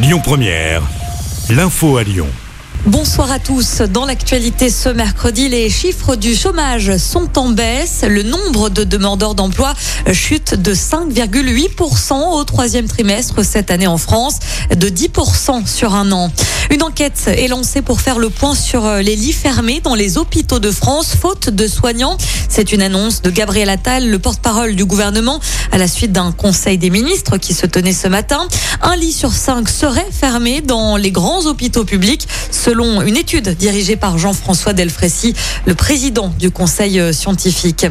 Lyon Première, l'info à Lyon. Bonsoir à tous. Dans l'actualité ce mercredi, les chiffres du chômage sont en baisse. Le nombre de demandeurs d'emploi chute de 5,8% au troisième trimestre cette année en France, de 10% sur un an. Une enquête est lancée pour faire le point sur les lits fermés dans les hôpitaux de France, faute de soignants. C'est une annonce de Gabriel Attal, le porte-parole du gouvernement, à la suite d'un conseil des ministres qui se tenait ce matin. Un lit sur cinq serait fermé dans les grands hôpitaux publics selon une étude dirigée par Jean-François Delfrécy, le président du conseil euh, scientifique.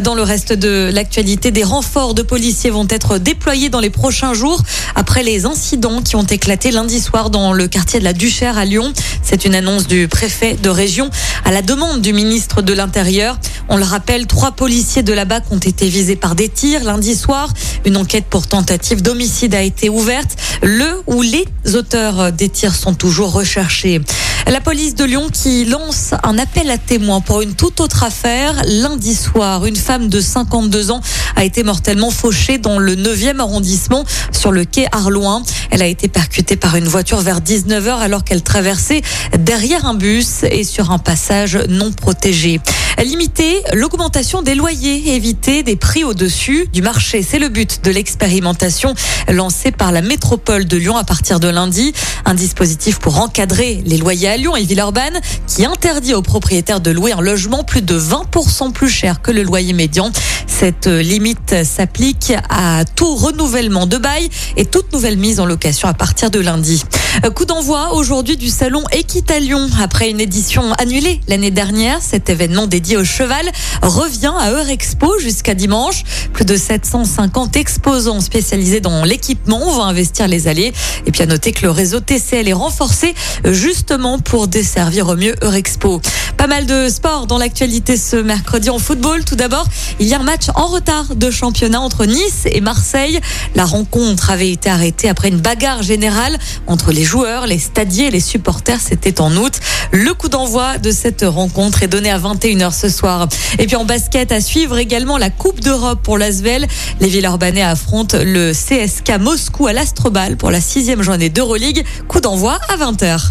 Dans le reste de l'actualité, des renforts de policiers vont être déployés dans les prochains jours après les incidents qui ont éclaté lundi soir dans le quartier de la Duchère à Lyon. C'est une annonce du préfet de région à la demande du ministre de l'Intérieur. On le rappelle, trois policiers de la BAC ont été visés par des tirs lundi soir. Une enquête pour tentative d'homicide a été ouverte. Le ou les auteurs des tirs sont toujours recherchés. La police de Lyon qui lance un appel à témoins pour une toute autre affaire. Lundi soir, une femme de 52 ans a été mortellement fauchée dans le 9e arrondissement sur le quai Arloin. Elle a été percutée par une voiture vers 19h alors qu'elle traversait derrière un bus et sur un passage non protégé. Limiter l'augmentation des loyers, éviter des prix au-dessus du marché. C'est le but de l'expérimentation lancée par la métropole de Lyon à partir de lundi. Un dispositif pour encadrer les loyers à Lyon et Villeurbanne qui interdit aux propriétaires de louer un logement plus de 20% plus cher que le loyer médian. Cette limite s'applique à tout renouvellement de bail et toute nouvelle mise en location à partir de lundi. Coup d'envoi aujourd'hui du salon Équitalion. Après une édition annulée l'année dernière, cet événement dédié au cheval revient à Eurexpo jusqu'à dimanche. Plus de 750 exposants spécialisés dans l'équipement vont investir les allées. Et puis à noter que le réseau TCL est renforcé justement pour desservir au mieux Eurexpo. Pas mal de sport dans l'actualité ce mercredi en football. Tout d'abord, il y a un match en retard de championnat entre Nice et Marseille. La rencontre avait été arrêtée après une bagarre générale entre les joueurs, les stadiers et les supporters. C'était en août. Le coup d'envoi de cette rencontre est donné à 21h ce soir. Et puis en basket, à suivre également la Coupe d'Europe pour l'Asvel. Les Villeurbanais affrontent le CSK Moscou à l'Astrobal pour la sixième journée d'Euroleague. Coup d'envoi à 20h.